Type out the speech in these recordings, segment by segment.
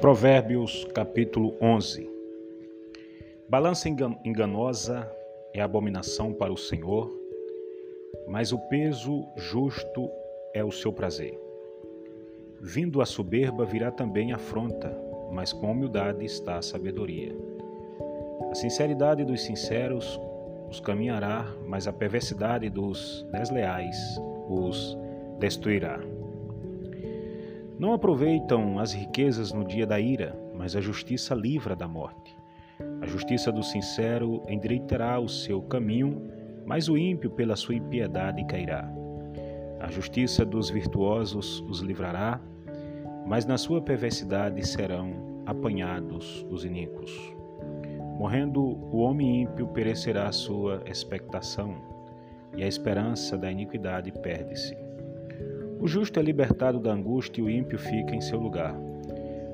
Provérbios capítulo 11 Balança enganosa é abominação para o Senhor, mas o peso justo é o seu prazer. Vindo a soberba virá também a afronta, mas com humildade está a sabedoria. A sinceridade dos sinceros os caminhará, mas a perversidade dos desleais os destruirá. Não aproveitam as riquezas no dia da ira, mas a justiça livra da morte. A justiça do sincero endireitará o seu caminho, mas o ímpio pela sua impiedade cairá. A justiça dos virtuosos os livrará, mas na sua perversidade serão apanhados os iníquos. Morrendo o homem ímpio, perecerá a sua expectação, e a esperança da iniquidade perde-se. O justo é libertado da angústia e o ímpio fica em seu lugar.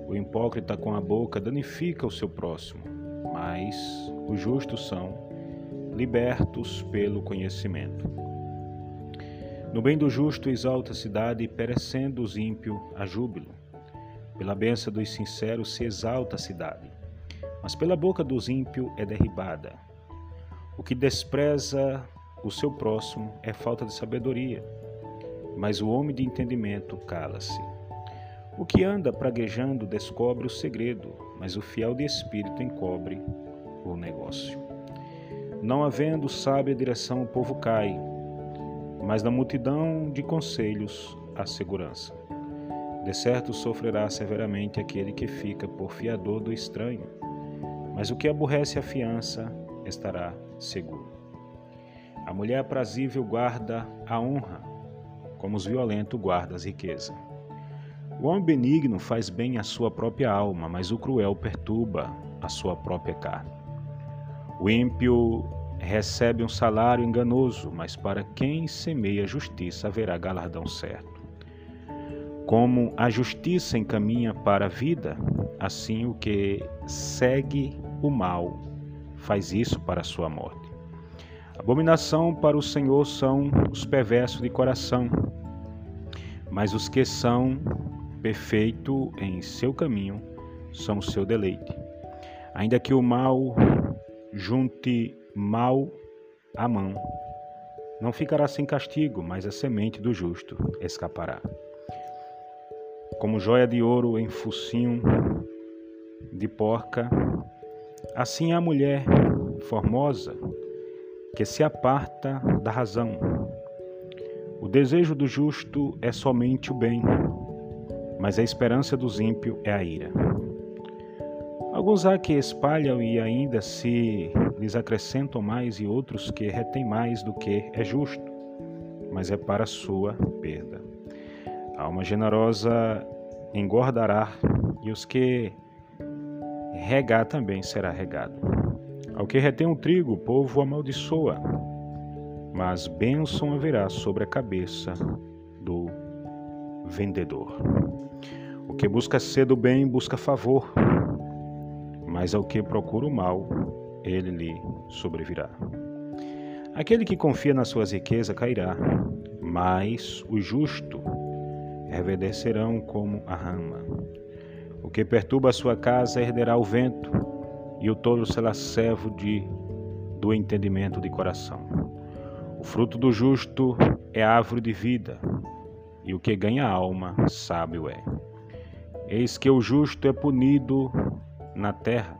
O hipócrita com a boca danifica o seu próximo, mas os justos são libertos pelo conhecimento. No bem do justo exalta a cidade, perecendo os ímpios a júbilo. Pela benção dos sinceros se exalta a cidade, mas pela boca dos ímpios é derribada. O que despreza o seu próximo é falta de sabedoria mas o homem de entendimento cala-se. O que anda praguejando descobre o segredo, mas o fiel de espírito encobre o negócio. Não havendo sábia direção, o povo cai, mas na multidão de conselhos a segurança. De certo sofrerá severamente aquele que fica por fiador do estranho, mas o que aborrece a fiança estará seguro. A mulher aprazível guarda a honra, como os violentos as riquezas. O homem benigno faz bem à sua própria alma, mas o cruel perturba a sua própria carne. O ímpio recebe um salário enganoso, mas para quem semeia justiça haverá galardão certo. Como a justiça encaminha para a vida, assim o que segue o mal faz isso para a sua morte. Abominação para o Senhor são os perversos de coração, mas os que são perfeitos em seu caminho são o seu deleite. Ainda que o mal junte mal à mão, não ficará sem castigo, mas a semente do justo escapará. Como joia de ouro em focinho de porca, assim a mulher formosa que se aparta da razão. O desejo do justo é somente o bem, mas a esperança dos ímpios é a ira. Alguns há que espalham e ainda se lhes acrescentam mais, e outros que retêm mais do que é justo, mas é para sua perda. A alma generosa engordará, e os que regar também será regado. Ao que retém o trigo, o povo amaldiçoa, mas bênção haverá sobre a cabeça do vendedor. O que busca ser do bem busca favor, mas ao que procura o mal, ele lhe sobrevirá. Aquele que confia nas suas riquezas cairá, mas o justo reverdecerão como a rama. O que perturba a sua casa herderá o vento, e o tolo será servo de, do entendimento de coração. O fruto do justo é árvore de vida, e o que ganha alma, sábio é. Eis que o justo é punido na terra,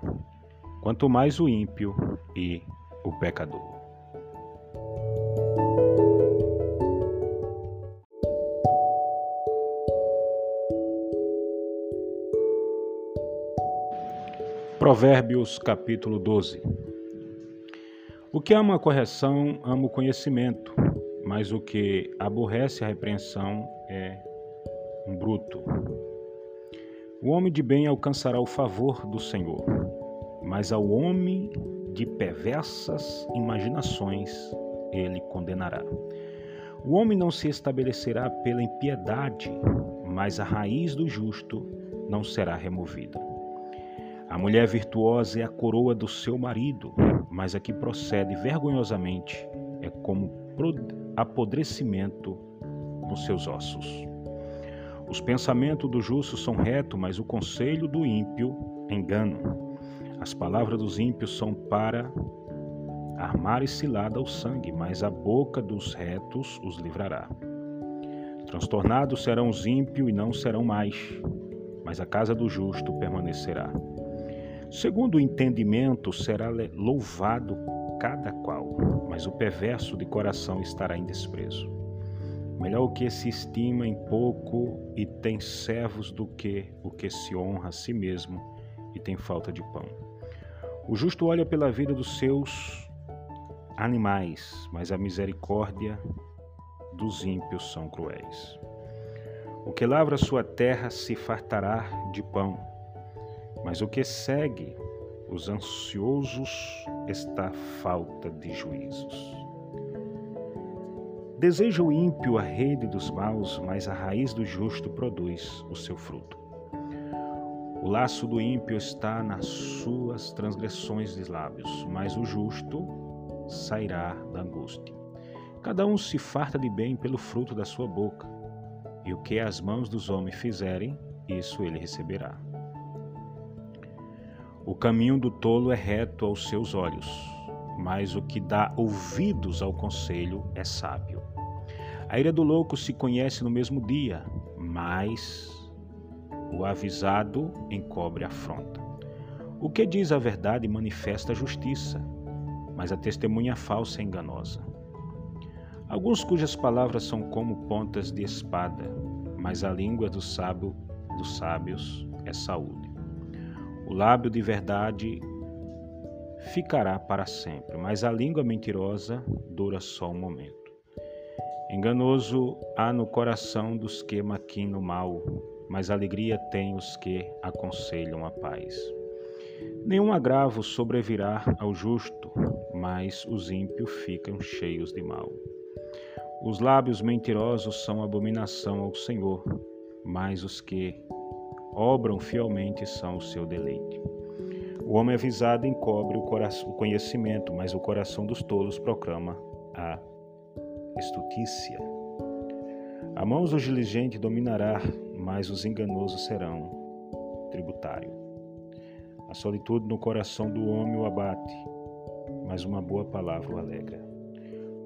quanto mais o ímpio e o pecador. Provérbios capítulo 12 O que ama a correção, ama o conhecimento, mas o que aborrece a repreensão é um bruto. O homem de bem alcançará o favor do Senhor, mas ao homem de perversas imaginações ele condenará. O homem não se estabelecerá pela impiedade, mas a raiz do justo não será removida. A mulher virtuosa é a coroa do seu marido, mas a que procede vergonhosamente é como apodrecimento nos seus ossos. Os pensamentos do justo são retos, mas o conselho do ímpio engano. As palavras dos ímpios são para armar e cilada ao sangue, mas a boca dos retos os livrará. Transtornados serão os ímpios e não serão mais, mas a casa do justo permanecerá. Segundo o entendimento, será louvado cada qual, mas o perverso de coração estará em desprezo. Melhor o que se estima em pouco e tem servos do que o que se honra a si mesmo e tem falta de pão. O justo olha pela vida dos seus animais, mas a misericórdia dos ímpios são cruéis. O que lavra sua terra se fartará de pão, mas o que segue os ansiosos está falta de juízos. Deseja o ímpio a rede dos maus, mas a raiz do justo produz o seu fruto. O laço do ímpio está nas suas transgressões de lábios, mas o justo sairá da angústia. Cada um se farta de bem pelo fruto da sua boca, e o que as mãos dos homens fizerem, isso ele receberá. O caminho do tolo é reto aos seus olhos, mas o que dá ouvidos ao conselho é sábio. A ira do louco se conhece no mesmo dia, mas o avisado encobre a afronta. O que diz a verdade manifesta a justiça, mas a testemunha falsa é enganosa. Alguns cujas palavras são como pontas de espada, mas a língua do sábio dos sábios é saúde. O lábio de verdade ficará para sempre, mas a língua mentirosa dura só um momento. Enganoso há no coração dos que maquinam mal, mas alegria tem os que aconselham a paz. Nenhum agravo sobrevirá ao justo, mas os ímpios ficam cheios de mal. Os lábios mentirosos são abominação ao Senhor, mas os que obram fielmente são o seu deleite. O homem avisado encobre o, coração, o conhecimento, mas o coração dos tolos proclama a estutícia. A mãos do diligente dominará, mas os enganosos serão tributário. A solitude no coração do homem o abate, mas uma boa palavra o alegra.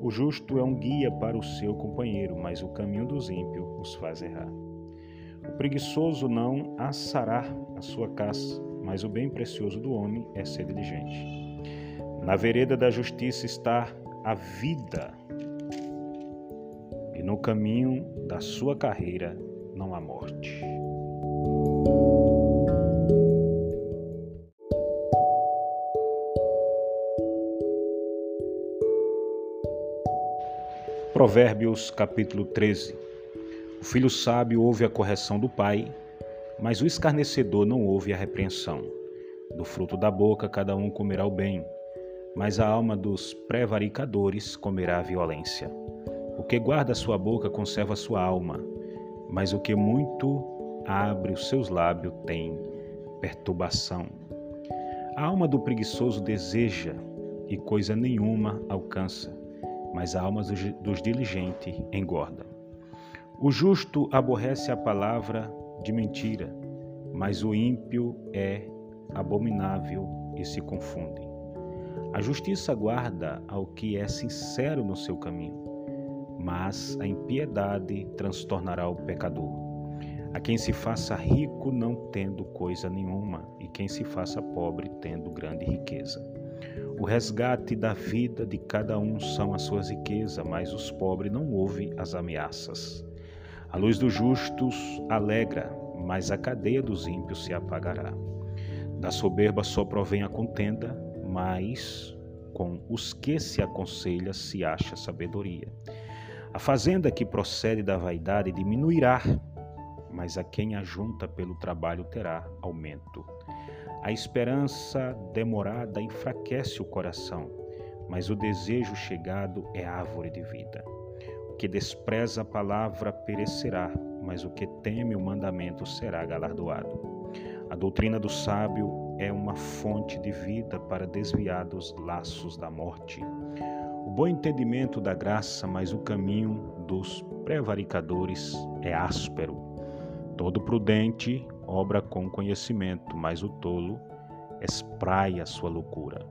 O justo é um guia para o seu companheiro, mas o caminho dos ímpios os faz errar. Preguiçoso não assará a sua caça, mas o bem precioso do homem é ser diligente. Na vereda da justiça está a vida, e no caminho da sua carreira não há morte. Provérbios capítulo 13 O filho sábio ouve a correção do pai, mas o escarnecedor não ouve a repreensão. Do fruto da boca cada um comerá o bem, mas a alma dos prevaricadores comerá a violência. O que guarda sua boca conserva sua alma, mas o que muito abre os seus lábios tem perturbação. A alma do preguiçoso deseja e coisa nenhuma alcança, mas a alma dos diligentes engorda. O justo aborrece a palavra de mentira, mas o ímpio é abominável e se confunde. A justiça guarda ao que é sincero no seu caminho, mas a impiedade transtornará o pecador. A quem se faça rico não tendo coisa nenhuma, e quem se faça pobre tendo grande riqueza. O resgate da vida de cada um são as suas riquezas, mas os pobres não ouvem as ameaças. A luz dos justos alegra, mas a cadeia dos ímpios se apagará. Da soberba só provém a contenda, mas com os que se aconselha se acha sabedoria. A fazenda que procede da vaidade diminuirá, mas a quem ajunta pelo trabalho terá aumento. A esperança demorada enfraquece o coração, mas o desejo chegado é árvore de vida. Que despreza a palavra perecerá, mas o que teme o mandamento será galardoado. A doutrina do sábio é uma fonte de vida para desviar dos laços da morte. O bom entendimento da graça, mas o caminho dos prevaricadores é áspero. Todo prudente obra com conhecimento, mas o tolo espraia sua loucura.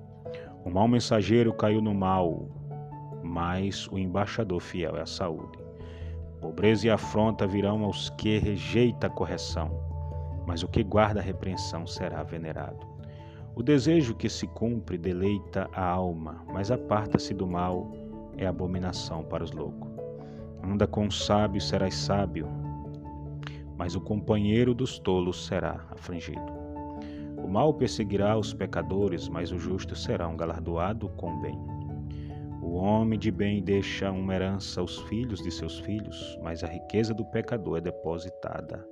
O mau mensageiro caiu no mal, mas o embaixador fiel é a saúde. Pobreza e afronta virão aos que rejeita a correção, mas o que guarda a repreensão será venerado. O desejo que se cumpre deleita a alma, mas aparta-se do mal é abominação para os loucos. Anda com o sábio, serás sábio, mas o companheiro dos tolos será afligido. O mal perseguirá os pecadores, mas o justo será um galardoado com bem. O homem de bem deixa uma herança aos filhos de seus filhos, mas a riqueza do pecador é depositada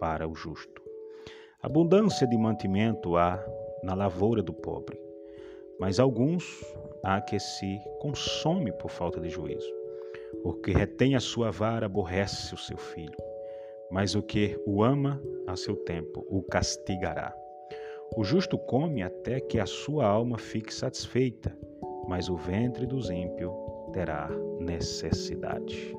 para o justo. Abundância de mantimento há na lavoura do pobre, mas alguns há que se consome por falta de juízo. O que retém a sua vara aborrece o seu filho, mas o que o ama a seu tempo o castigará. O justo come até que a sua alma fique satisfeita, mas o ventre dos ímpios terá necessidade.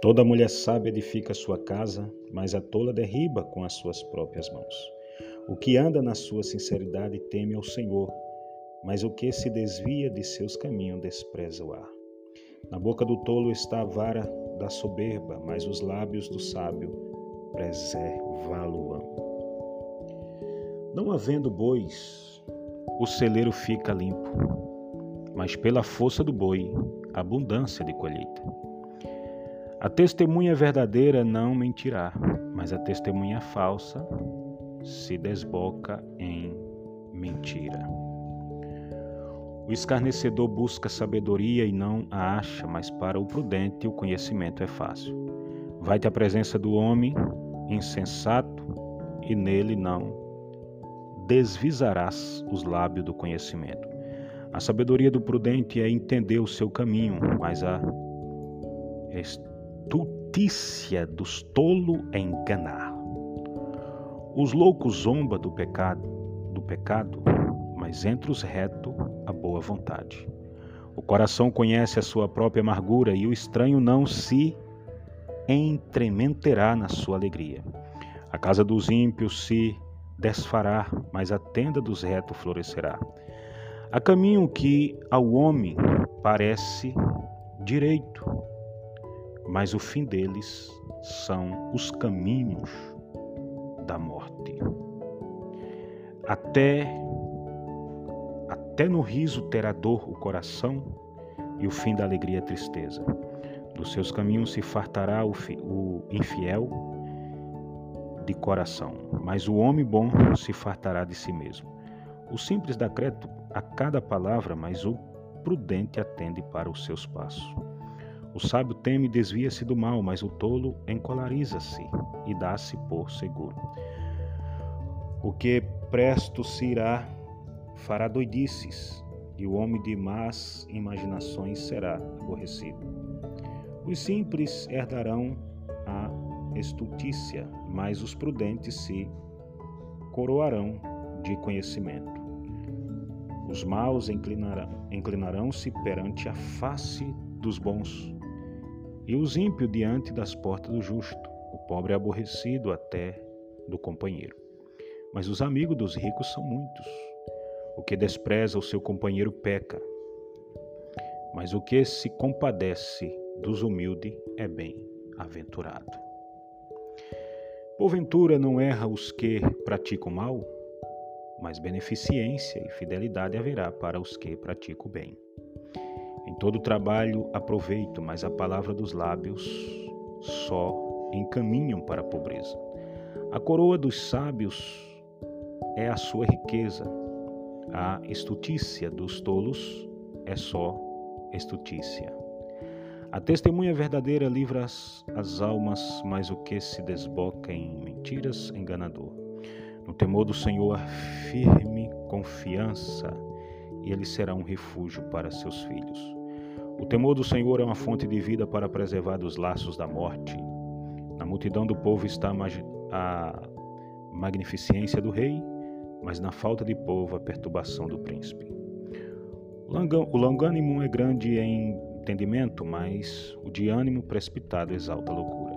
Toda mulher sábia edifica sua casa, mas a tola derriba com as suas próprias mãos. O que anda na sua sinceridade teme ao Senhor, mas o que se desvia de seus caminhos despreza o ar. Na boca do tolo está a vara da soberba, mas os lábios do sábio preservá-lo-ão. Não havendo bois, o celeiro fica limpo, mas pela força do boi, abundância de colheita. A testemunha verdadeira não mentirá, mas a testemunha falsa se desboca em mentira. O escarnecedor busca sabedoria e não a acha, mas para o prudente o conhecimento é fácil. Vai-te à presença do homem insensato e nele não desvisarás os lábios do conhecimento. A sabedoria do prudente é entender o seu caminho, mas a estultícia dos tolo é enganar. Os loucos zomba do pecado, do pecado, mas entre os retos a boa vontade. O coração conhece a sua própria amargura e o estranho não se entrementerá na sua alegria. A casa dos ímpios se desfará, mas a tenda dos retos florescerá. Há caminho que ao homem parece direito, mas o fim deles são os caminhos da morte. Até até no riso terá dor o coração e o fim da alegria é tristeza. Dos seus caminhos se fartará o, fi, o infiel de coração, mas o homem bom se fartará de si mesmo. O simples dá crédito a cada palavra, mas o prudente atende para os seus passos. O sábio teme e desvia-se do mal, mas o tolo encolariza-se e dá-se por seguro. O que presto se irá fará doidices, e o homem de más imaginações será aborrecido. Os simples herdarão a estultícia, mas os prudentes se coroarão de conhecimento. Os maus inclinarão-se perante a face dos bons, e os ímpios diante das portas do justo. O pobre aborrecido até do companheiro. Mas os amigos dos ricos são muitos. O que despreza o seu companheiro peca. Mas o que se compadece dos humildes é bem-aventurado. Porventura não erra os que praticam mal, mas beneficência e fidelidade haverá para os que praticam bem. Em todo trabalho aproveito, mas a palavra dos lábios só encaminham para a pobreza. A coroa dos sábios é a sua riqueza, a estutícia dos tolos é só estutícia. A testemunha verdadeira livra as, as almas, mas o que se desboca em mentiras enganador. No temor do Senhor, firme confiança, e ele será um refúgio para seus filhos. O temor do Senhor é uma fonte de vida para preservar dos laços da morte. Na multidão do povo está a magnificência do rei, mas na falta de povo a perturbação do príncipe. O longânimo é grande em entendimento, mas o de ânimo precipitado exalta a loucura.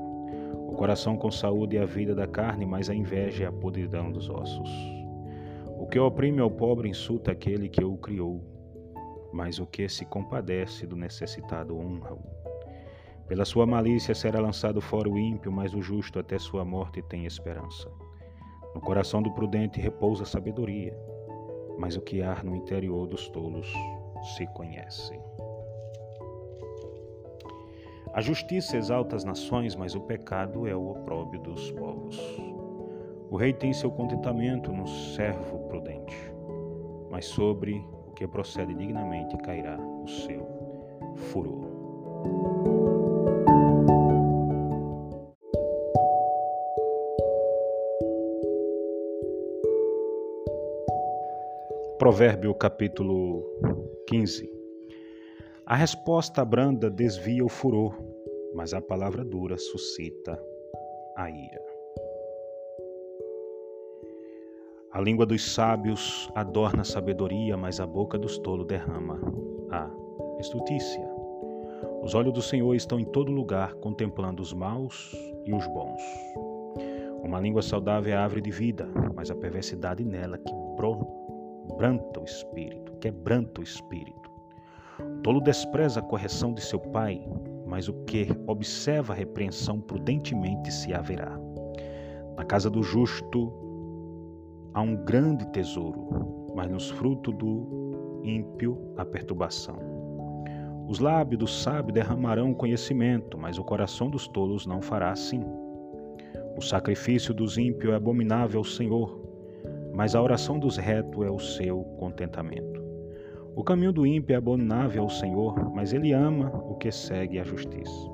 O coração com saúde é a vida da carne, mas a inveja é a podridão dos ossos. O que oprime ao pobre insulta aquele que o criou, mas o que se compadece do necessitado honra-o. Pela sua malícia será lançado fora o ímpio, mas o justo até sua morte tem esperança. No coração do prudente repousa a sabedoria, mas o que há no interior dos tolos se conhece. A justiça exalta as nações, mas o pecado é o opróbio dos povos. O rei tem seu contentamento no servo prudente, mas sobre o que procede dignamente cairá o seu furor. Provérbio capítulo 15 A resposta branda desvia o furor, mas a palavra dura suscita a ira. A língua dos sábios adorna a sabedoria, mas a boca dos tolos derrama a estutícia. Os olhos do Senhor estão em todo lugar, contemplando os maus e os bons. Uma língua saudável é a árvore de vida, mas a perversidade nela que quebranta o espírito, quebranta o espírito. O tolo despreza a correção de seu pai, mas o que observa a repreensão prudentemente se haverá. Na casa do justo há um grande tesouro, mas nos frutos do ímpio a perturbação. Os lábios do sábio derramarão conhecimento, mas o coração dos tolos não fará assim. O sacrifício dos ímpios é abominável ao Senhor, mas a oração dos retos é o seu contentamento. O caminho do ímpio é abominável ao Senhor, mas ele ama o que segue a justiça.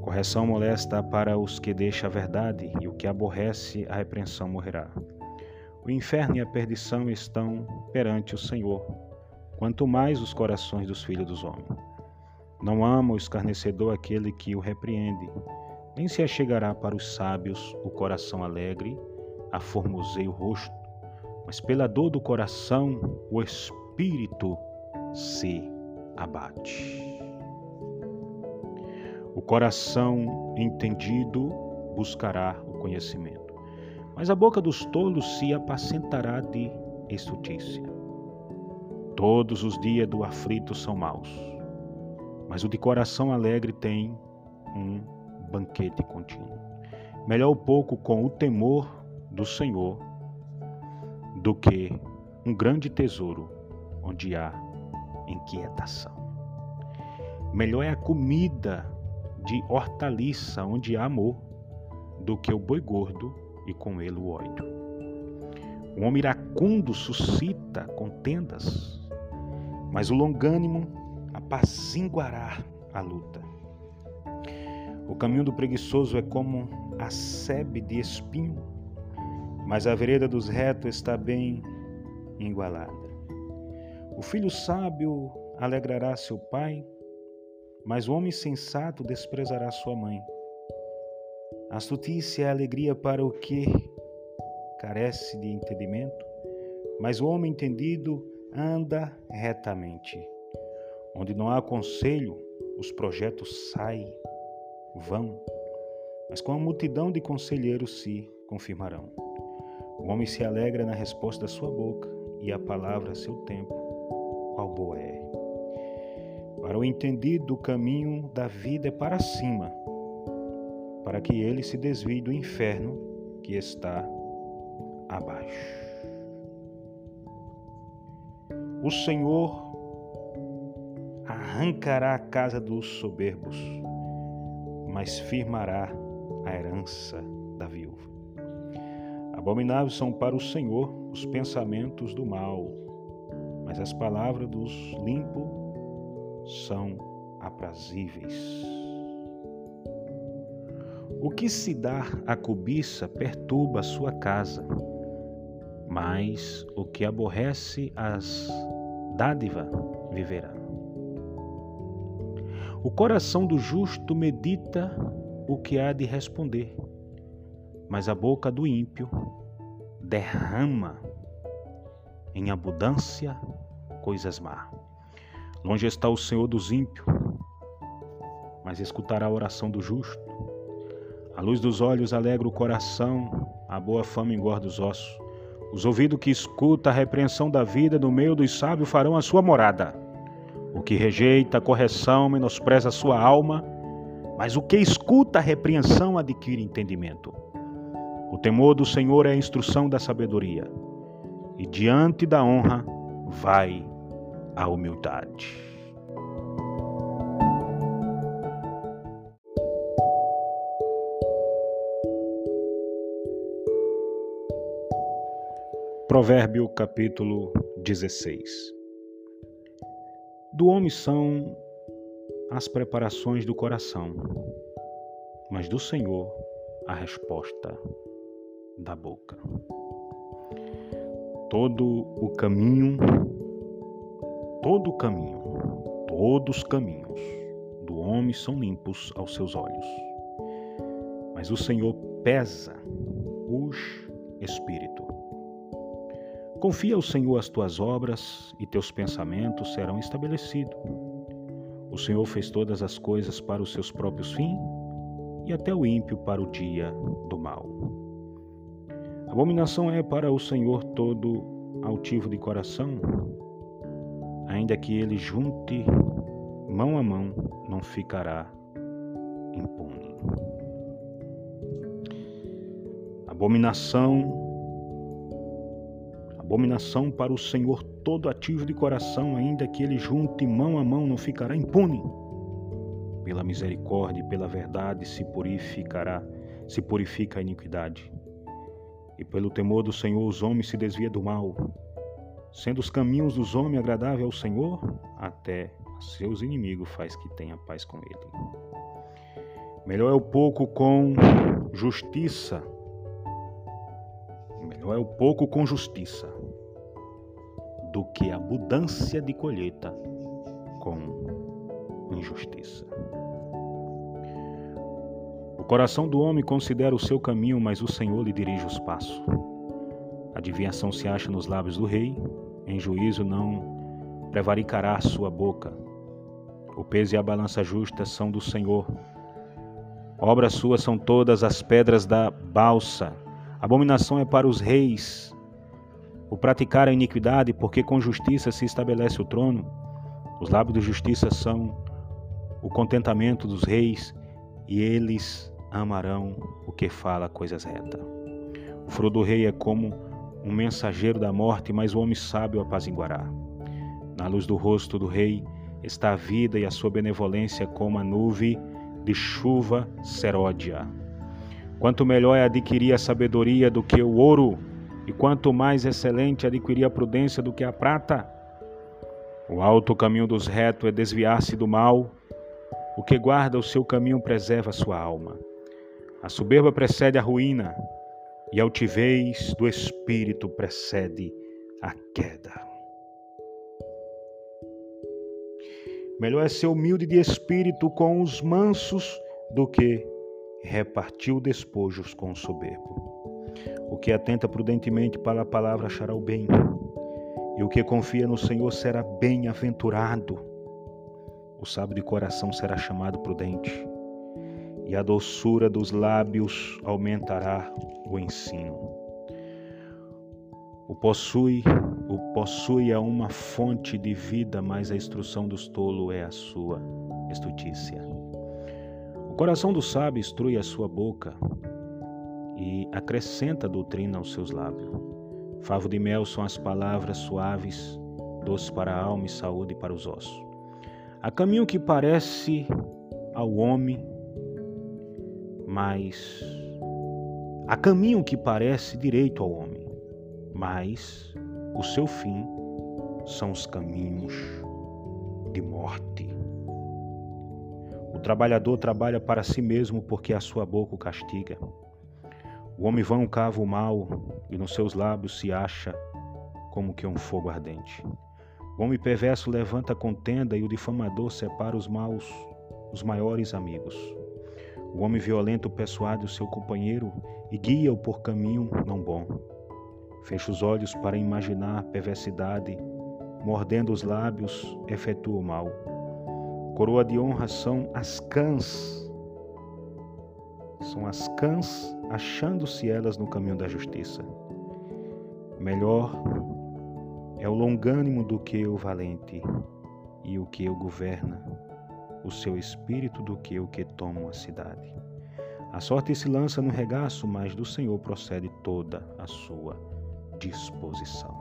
Correção molesta para os que deixam a verdade, e o que aborrece a repreensão morrerá. O inferno e a perdição estão perante o Senhor, quanto mais os corações dos filhos dos homens. Não ama o escarnecedor aquele que o repreende, nem se achegará para os sábios o coração alegre aformosei o rosto, mas pela dor do coração o espírito se abate. O coração entendido buscará o conhecimento, mas a boca dos tolos se apacentará de estutícia. Todos os dias do aflito são maus, mas o de coração alegre tem um banquete contínuo. Melhor o pouco com o temor do Senhor do que um grande tesouro onde há inquietação. Melhor é a comida de hortaliça onde há amor do que o boi gordo e com ele o ódio. O homem iracundo suscita contendas, mas o longânimo apaziguará a luta. O caminho do preguiçoso é como a sebe de espinho mas a vereda dos retos está bem igualada. O filho sábio alegrará seu pai, mas o homem sensato desprezará sua mãe. A astutícia é a alegria para o que carece de entendimento, mas o homem entendido anda retamente. Onde não há conselho, os projetos saem, vão, mas com a multidão de conselheiros se confirmarão. O homem se alegra na resposta da sua boca, e a palavra a seu tempo, qual boa é. Para o entendido, o caminho da vida é para cima, para que ele se desvie do inferno que está abaixo. O Senhor arrancará a casa dos soberbos, mas firmará a herança. Abomináveis são para o Senhor os pensamentos do mal, mas as palavras dos limpos são aprazíveis. O que se dá à cobiça perturba a sua casa, mas o que aborrece as dádivas viverá. O coração do justo medita o que há de responder mas a boca do ímpio derrama em abundância coisas má. Longe está o Senhor dos ímpios, mas escutará a oração do justo. A luz dos olhos alegra o coração, a boa fama engorda os ossos. Os ouvidos que escuta a repreensão da vida no meio dos sábios farão a sua morada. O que rejeita a correção menospreza a sua alma, mas o que escuta a repreensão adquire entendimento. O temor do Senhor é a instrução da sabedoria, e diante da honra vai a humildade. Provérbio capítulo 16 Do homem são as preparações do coração, mas do Senhor a resposta da boca. Todo o caminho, todo o caminho, todos os caminhos do homem são limpos aos seus olhos. Mas o Senhor pesa os espíritos. Confia ao Senhor as tuas obras e teus pensamentos serão estabelecidos. O Senhor fez todas as coisas para os seus próprios fins e até o ímpio para o dia do mal. Abominação é para o Senhor todo altivo de coração, ainda que ele junte mão a mão, não ficará impune. Abominação abominação para o Senhor todo ativo de coração, ainda que ele junte mão a mão, não ficará impune. Pela misericórdia e pela verdade se purificará, se purifica a iniquidade. E pelo temor do Senhor os homens se desvia do mal, sendo os caminhos dos homens agradáveis ao Senhor, até seus inimigos faz que tenha paz com ele. Melhor é o pouco com justiça Melhor é o pouco com justiça do que a abundância de colheita com injustiça. Coração do homem considera o seu caminho, mas o Senhor lhe dirige os passos. A adivinhação se acha nos lábios do rei, em juízo não prevaricará sua boca. O peso e a balança justa são do Senhor. Obras suas são todas as pedras da balsa. Abominação é para os reis o praticar a iniquidade, porque com justiça se estabelece o trono. Os lábios de justiça são o contentamento dos reis, e eles amarão o que fala coisas retas. O fruto do rei é como um mensageiro da morte, mas o homem sábio apaziguará. Na luz do rosto do rei está a vida e a sua benevolência como a nuvem de chuva seródia. Quanto melhor é adquirir a sabedoria do que o ouro, e quanto mais excelente adquirir a prudência do que a prata. O alto caminho dos retos é desviar-se do mal. O que guarda o seu caminho preserva a sua alma. A soberba precede a ruína, e a altivez do espírito precede a queda. Melhor é ser humilde de espírito com os mansos do que repartiu despojos com o soberbo. O que atenta prudentemente para a palavra achará o bem, e o que confia no Senhor será bem-aventurado. O sábio de coração será chamado prudente, e a doçura dos lábios aumentará o ensino. O possui, o possui é uma fonte de vida, mas a instrução dos tolos é a sua estutícia coração do sábio instrui a sua boca e acrescenta doutrina aos seus lábios. Favo de mel são as palavras suaves, doces para a alma e saúde para os ossos. Há caminho que parece ao homem, mas há caminho que parece direito ao homem, mas o seu fim são os caminhos de morte. O trabalhador trabalha para si mesmo porque a sua boca o castiga. O homem vão cava o mal e nos seus lábios se acha como que um fogo ardente. O homem perverso levanta a contenda e o difamador separa os maus, os maiores amigos. O homem violento persuade o seu companheiro e guia-o por caminho não bom. Fecha os olhos para imaginar perversidade, mordendo os lábios, efetua o mal. Coroa de honra são as cãs. São as cãs achando-se elas no caminho da justiça. Melhor é o longânimo do que o valente, e o que o governa, o seu espírito do que o que toma uma cidade. A sorte se lança no regaço, mas do Senhor procede toda a sua disposição.